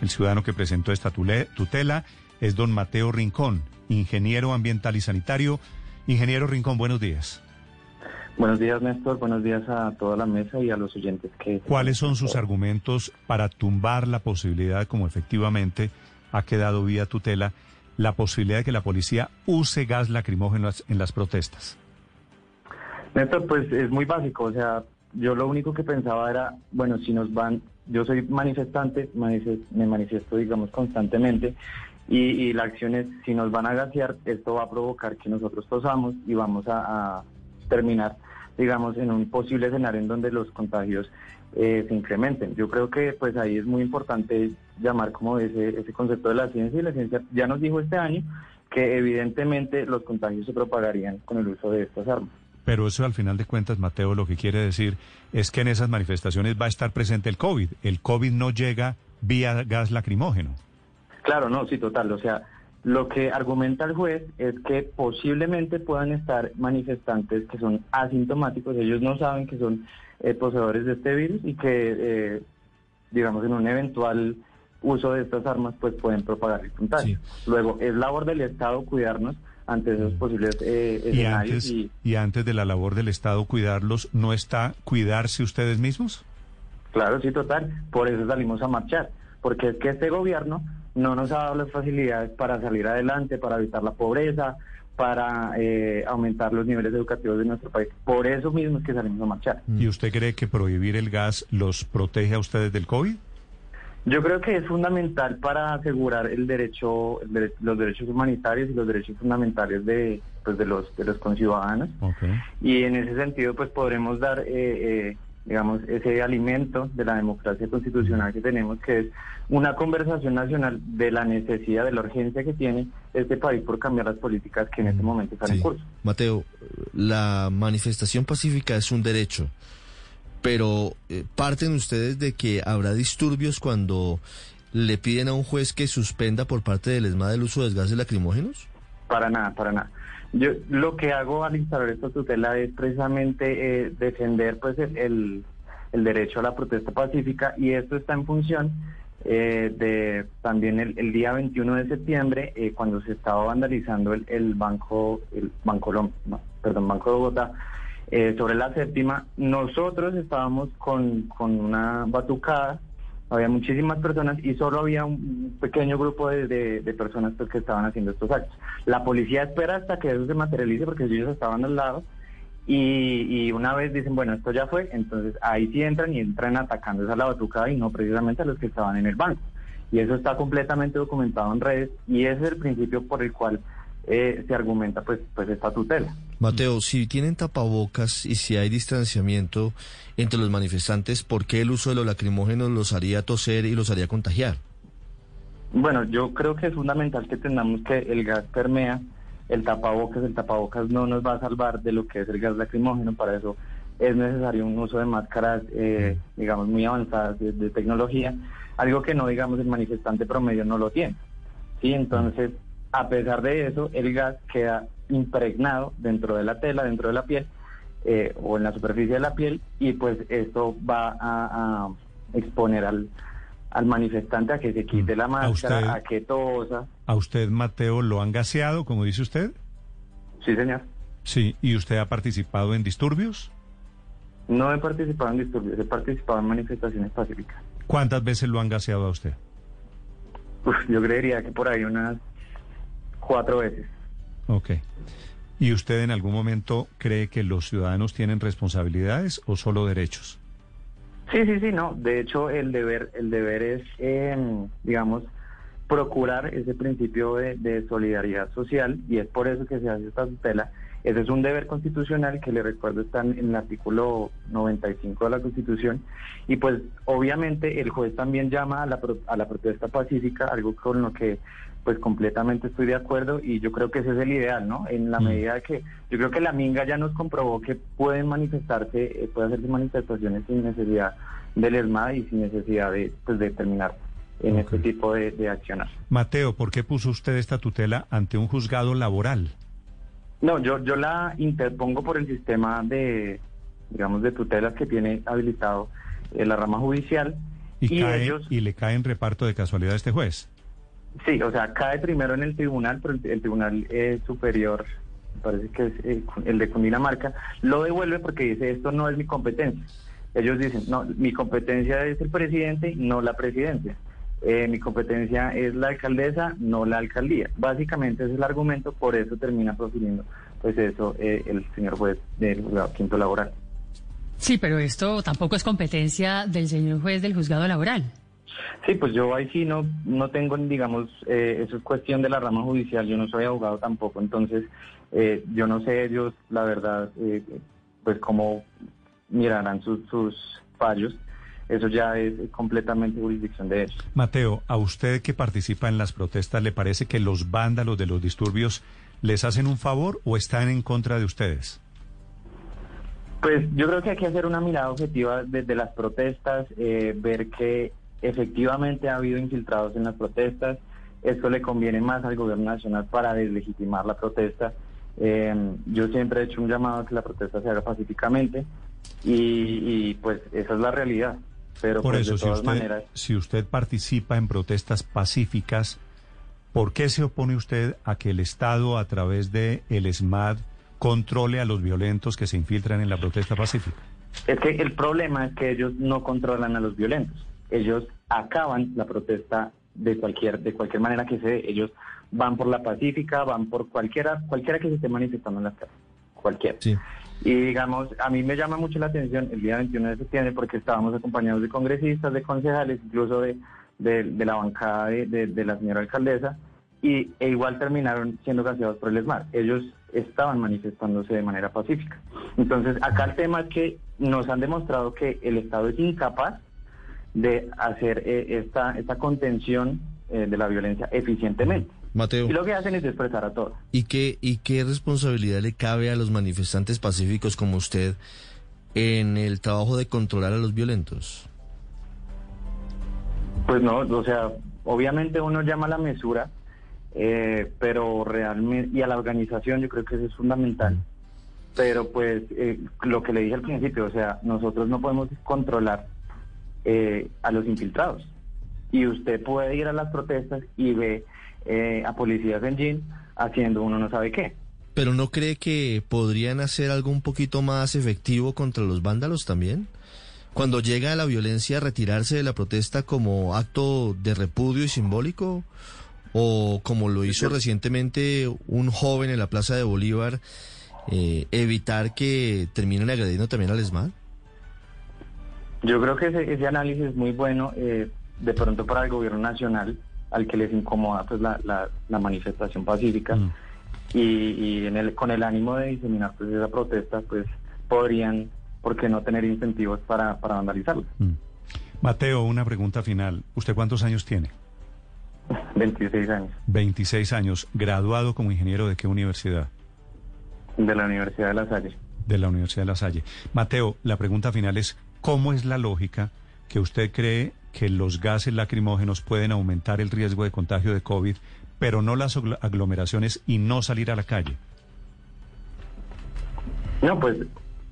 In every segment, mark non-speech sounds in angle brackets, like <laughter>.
El ciudadano que presentó esta tutela es don Mateo Rincón, ingeniero ambiental y sanitario. Ingeniero Rincón, buenos días. Buenos días, Néstor. Buenos días a toda la mesa y a los oyentes que... ¿Cuáles son sus argumentos para tumbar la posibilidad, como efectivamente ha quedado vía tutela, la posibilidad de que la policía use gas lacrimógeno en las protestas? Néstor, pues es muy básico. O sea, yo lo único que pensaba era, bueno, si nos van, yo soy manifestante, me manifiesto, digamos, constantemente, y, la acción es, si nos van a gasear, esto va a provocar que nosotros tosamos y vamos a, terminar, digamos, en un posible escenario en donde los contagios eh, se incrementen. Yo creo que pues ahí es muy importante llamar como ese, ese concepto de la ciencia y la ciencia ya nos dijo este año que evidentemente los contagios se propagarían con el uso de estas armas. Pero eso al final de cuentas, Mateo, lo que quiere decir es que en esas manifestaciones va a estar presente el COVID. El COVID no llega vía gas lacrimógeno. Claro, no, sí, total. O sea, lo que argumenta el juez es que posiblemente puedan estar manifestantes que son asintomáticos, ellos no saben que son eh, poseedores de este virus y que, eh, digamos, en un eventual uso de estas armas, pues pueden propagar el contagio. Luego, es labor del Estado cuidarnos ante esos mm. posibles eh, escenarios. ¿Y antes, y... antes de la labor del Estado cuidarlos, ¿no está cuidarse ustedes mismos? Claro, sí, total. Por eso salimos a marchar. Porque es que este gobierno no nos ha dado las facilidades para salir adelante, para evitar la pobreza, para eh, aumentar los niveles educativos de nuestro país. Por eso mismo es que salimos a marchar. ¿Y usted cree que prohibir el gas los protege a ustedes del COVID? Yo creo que es fundamental para asegurar el derecho, los derechos humanitarios y los derechos fundamentales de, pues, de los de los conciudadanos. Y en ese sentido, pues podremos dar, eh, eh, digamos, ese alimento de la democracia constitucional que tenemos, que es una conversación nacional de la necesidad, de la urgencia que tiene este país por cambiar las políticas que en este mm, momento están en curso. Mateo, la manifestación pacífica es un derecho pero eh, parten ustedes de que habrá disturbios cuando le piden a un juez que suspenda por parte del ESMAD el uso de gases lacrimógenos? Para nada, para nada. Yo lo que hago al instalar esta tutela es precisamente eh, defender pues el, el, derecho a la protesta pacífica y esto está en función eh, de también el, día 21 de septiembre cuando se estaba vandalizando el, el banco el banco perdón banco de Bogotá eh, sobre la séptima, nosotros estábamos con, con una batucada, había muchísimas personas y solo había un pequeño grupo de, de, personas pues, que estaban haciendo estos actos. La policía espera hasta que eso se materialice porque ellos estaban al lado y, y, una vez dicen, bueno, esto ya fue, entonces ahí sí entran y entran atacando a la batucada y no precisamente a los que estaban en el banco. Y eso está completamente documentado en redes y ese es el principio por el cual eh, se argumenta pues, pues esta tutela. Mateo, si tienen tapabocas y si hay distanciamiento entre los manifestantes, ¿por qué el uso de los lacrimógenos los haría toser y los haría contagiar? Bueno, yo creo que es fundamental que tengamos que el gas permea el tapabocas, el tapabocas no nos va a salvar de lo que es el gas lacrimógeno, para eso es necesario un uso de máscaras, eh, digamos, muy avanzadas de, de, tecnología, algo que no, digamos, el manifestante promedio no lo tiene. Sí, entonces a pesar de eso, el gas queda impregnado dentro de la tela, dentro de la piel eh, o en la superficie de la piel y pues esto va a, exponer al, al manifestante a que se quite la máscara, a, que tosa. ¿A usted, Mateo, lo han gaseado, como dice usted? Sí, señor. Sí, ¿y usted ha participado en disturbios? No he participado en disturbios, he participado en manifestaciones pacíficas. ¿Cuántas veces lo han gaseado a usted? yo creería que por ahí unas cuatro veces. Ok. ¿Y usted en algún momento cree que los ciudadanos tienen responsabilidades o solo derechos? Sí, sí, sí, no. De hecho, el deber, el deber es, em, digamos, procurar ese principio de, de, solidaridad social y es por eso que se hace esta tutela. Ese es un deber constitucional que le recuerdo está en el artículo 95 de la Constitución y pues obviamente el juez también llama a la, a la protesta pacífica, algo con lo que pues completamente estoy de acuerdo y yo creo que ese es el ideal, ¿no? En la mm. medida que yo creo que la Minga ya nos comprobó que pueden manifestarse, eh, pueden hacerse manifestaciones sin necesidad del ESMAD y sin necesidad de, pues, de terminar en este tipo de, de acciones. Mateo, ¿por qué puso usted esta tutela ante un juzgado laboral? No, yo, yo la interpongo por el sistema de, digamos, de tutelas que tiene habilitado eh, la rama judicial Y, y le cae en reparto de casualidad a este juez. Sí, o sea, cae primero en el tribunal, pero el, tribunal eh, superior, parece que es eh, el de Cundinamarca, lo devuelve porque dice esto no es mi competencia. Ellos dicen, no, mi competencia es el presidente, no la presidencia. Eh, mi competencia es la alcaldesa, no la alcaldía. Básicamente ese es el argumento, por eso termina profiriendo pues eso el señor juez del juzgado quinto laboral. Sí, pero esto tampoco es competencia del señor juez del juzgado laboral. Sí, pues yo ahí sí no, no tengo, digamos, eh, eso es cuestión de la rama judicial, yo no soy abogado tampoco, entonces eh, yo no sé ellos, la verdad, eh, pues cómo mirarán sus, sus fallos. Eso ya es completamente jurisdicción de ellos. Mateo, ¿a usted que participa en las protestas le parece que los vándalos de los disturbios les hacen un favor o están en contra de ustedes? Pues yo creo que hay que hacer una mirada objetiva desde las protestas, ver que Efectivamente ha habido infiltrados en las protestas. Esto le conviene más al gobierno nacional para deslegitimar la protesta. Eh, yo siempre he hecho un llamado a que la protesta se haga pacíficamente y, pues esa es la realidad. Pero Por pues, eso, si usted, si usted participa en protestas pacíficas, ¿por qué se opone usted a que el Estado, a través de el SMAD, controle a los violentos que se infiltran en la protesta pacífica? Es que el problema es que ellos no controlan a los violentos ellos acaban la protesta de cualquier de cualquier manera que se dé. Ellos van por la pacífica, van por cualquiera cualquiera que se esté manifestando en las calles, cualquiera. Y digamos, a mí me llama mucho la atención el día 21 de septiembre porque estábamos acompañados de congresistas, de concejales, incluso de, de, la bancada de, de, la señora alcaldesa, y e igual terminaron siendo gaseados por el ESMAR. Ellos estaban manifestándose de manera pacífica. Entonces, acá el tema es que nos han demostrado que el Estado es incapaz de hacer eh, esta, esta contención eh, de la violencia eficientemente. Mateo. Y lo que hacen es expresar a todos. ¿Y qué, ¿Y qué responsabilidad le cabe a los manifestantes pacíficos como usted en el trabajo de controlar a los violentos? Pues no, o sea, obviamente uno llama a la mesura, eh, pero realmente, y a la organización yo creo que eso es fundamental. Pero pues lo que le dije al principio, o sea, nosotros no podemos controlar eh, a los infiltrados. Y usted puede ir a las protestas y ve eh, a policías en jean haciendo uno no sabe qué. ¿Pero no cree que podrían hacer algo un poquito más efectivo contra los vándalos también? Cuando llega la violencia, retirarse de la protesta como acto de repudio y simbólico? ¿O como lo hizo recientemente un joven en la Plaza de Bolívar, eh, evitar que terminen agrediendo también al ESMAD? Yo creo que ese, análisis es muy bueno eh, de pronto para el gobierno nacional, al que les incomoda pues la, la, manifestación pacífica mm. y, en el, con el ánimo de diseminar pues esa protesta, pues podrían, ¿por qué no tener incentivos para, para vandalizarla? Mm. Mateo, una pregunta final. ¿Usted cuántos años tiene? <laughs> 26 años. 26 años. ¿Graduado como ingeniero de qué universidad? De la Universidad de La Salle. De la Universidad de La Salle. Mateo, la pregunta final es, ¿Cómo es la lógica que usted cree que los gases lacrimógenos pueden aumentar el riesgo de contagio de COVID, pero no las aglomeraciones y no salir a la calle? No, pues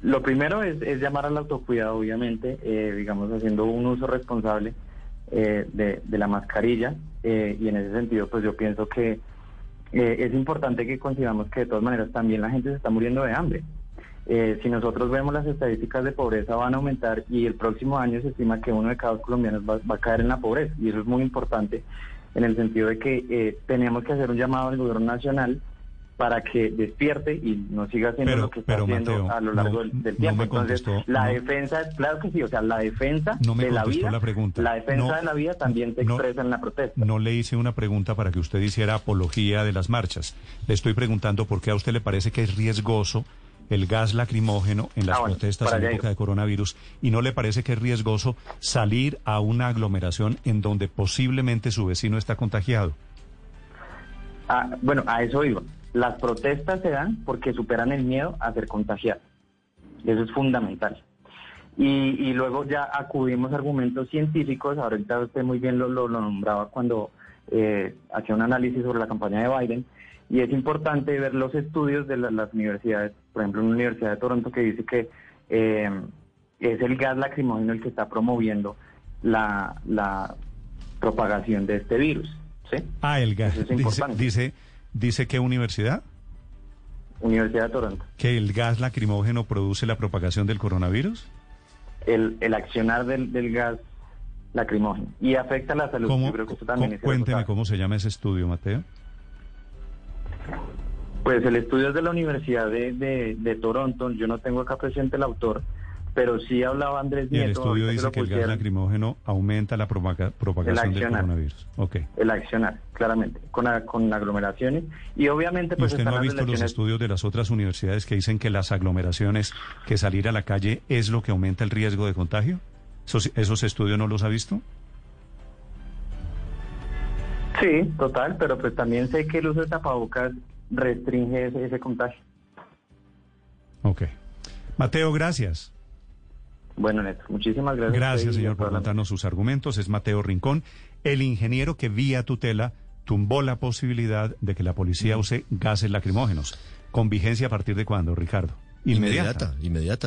lo primero es, llamar al autocuidado, obviamente, eh, digamos, haciendo un uso responsable eh, de, la mascarilla. Eh, y en ese sentido, pues yo pienso que es importante que consideramos que de todas maneras también la gente se está muriendo de hambre. Eh, si nosotros vemos las estadísticas de pobreza van a aumentar y el próximo año se estima que uno de cada dos colombianos va, a caer en la pobreza y eso es muy importante en el sentido de que eh, tenemos que hacer un llamado al gobierno nacional para que despierte y no siga haciendo lo que está haciendo a lo largo del, tiempo. Entonces, la defensa, claro que sí, o sea, la defensa de la vida, la, pregunta. la defensa de la vida también se expresa en la protesta. No le hice una pregunta para que usted hiciera apología de las marchas. Le estoy preguntando por qué a usted le parece que es riesgoso el gas lacrimógeno en las ah, protestas en época de coronavirus y no le parece que es riesgoso salir a una aglomeración en donde posiblemente su vecino está contagiado? Ah, bueno, a eso iba. Las protestas se dan porque superan el miedo a ser contagiado. Eso es fundamental. Y, luego ya acudimos a argumentos científicos. Ahorita usted muy bien lo, lo, nombraba cuando eh, hacía un análisis sobre la campaña de Biden y es importante ver los estudios de las universidades, por ejemplo, una Universidad de Toronto que dice que eh, es el gas lacrimógeno el que está promoviendo la, la propagación de este virus. ¿sí? Ah, el gas. Dice, dice, dice qué universidad? Universidad de Toronto. ¿Que el gas lacrimógeno produce la propagación del coronavirus? El, el accionar del, del gas lacrimógeno y afecta la salud. ¿Cómo, cuénteme cómo se llama ese estudio, Mateo. Pues el estudio es de la Universidad de, de, Toronto. Yo no tengo acá presente el autor, pero sí hablaba Andrés Nieto. Y el estudio dice que el gas lacrimógeno aumenta la propagación del coronavirus. Okay. El accionar, claramente, con, con aglomeraciones. Y obviamente... Pues, ¿Y usted no ha visto los estudios de las otras universidades que dicen que las aglomeraciones, que salir a la calle es lo que aumenta el riesgo de contagio? ¿Esos, esos estudios no los ha visto? Sí, total, pero pues también sé que el uso de tapabocas restringe ese, contagio. Ok. Mateo, gracias. Bueno, Néstor, muchísimas gracias. Gracias, señor, por contarnos sus argumentos. Es Mateo Rincón, el ingeniero que vía tutela tumbó la posibilidad de que la policía use gases lacrimógenos. ¿Con vigencia a partir de cuándo, Ricardo? Inmediata, inmediata.